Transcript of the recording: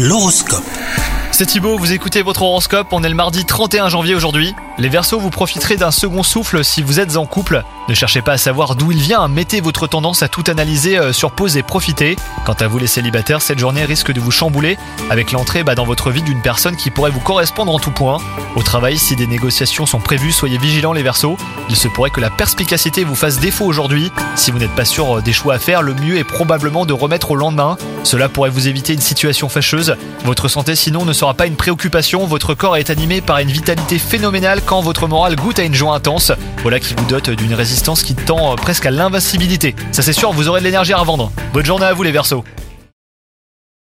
L'horoscope. C'est Thibaut, vous écoutez votre horoscope, on est le mardi 31 janvier aujourd'hui. Les Verseaux, vous profiterez d'un second souffle si vous êtes en couple. Ne cherchez pas à savoir d'où il vient, mettez votre tendance à tout analyser euh, sur pause et profitez. Quant à vous les célibataires, cette journée risque de vous chambouler avec l'entrée bah, dans votre vie d'une personne qui pourrait vous correspondre en tout point. Au travail, si des négociations sont prévues, soyez vigilants les Verseaux. Il se pourrait que la perspicacité vous fasse défaut aujourd'hui. Si vous n'êtes pas sûr euh, des choix à faire, le mieux est probablement de remettre au lendemain. Cela pourrait vous éviter une situation fâcheuse. Votre santé sinon ne sera pas une préoccupation, votre corps est animé par une vitalité phénoménale quand votre morale goûte à une joie intense. Voilà qui vous dote d'une résistance qui tend presque à l'invincibilité. Ça c'est sûr, vous aurez de l'énergie à revendre. Bonne journée à vous les Verseaux.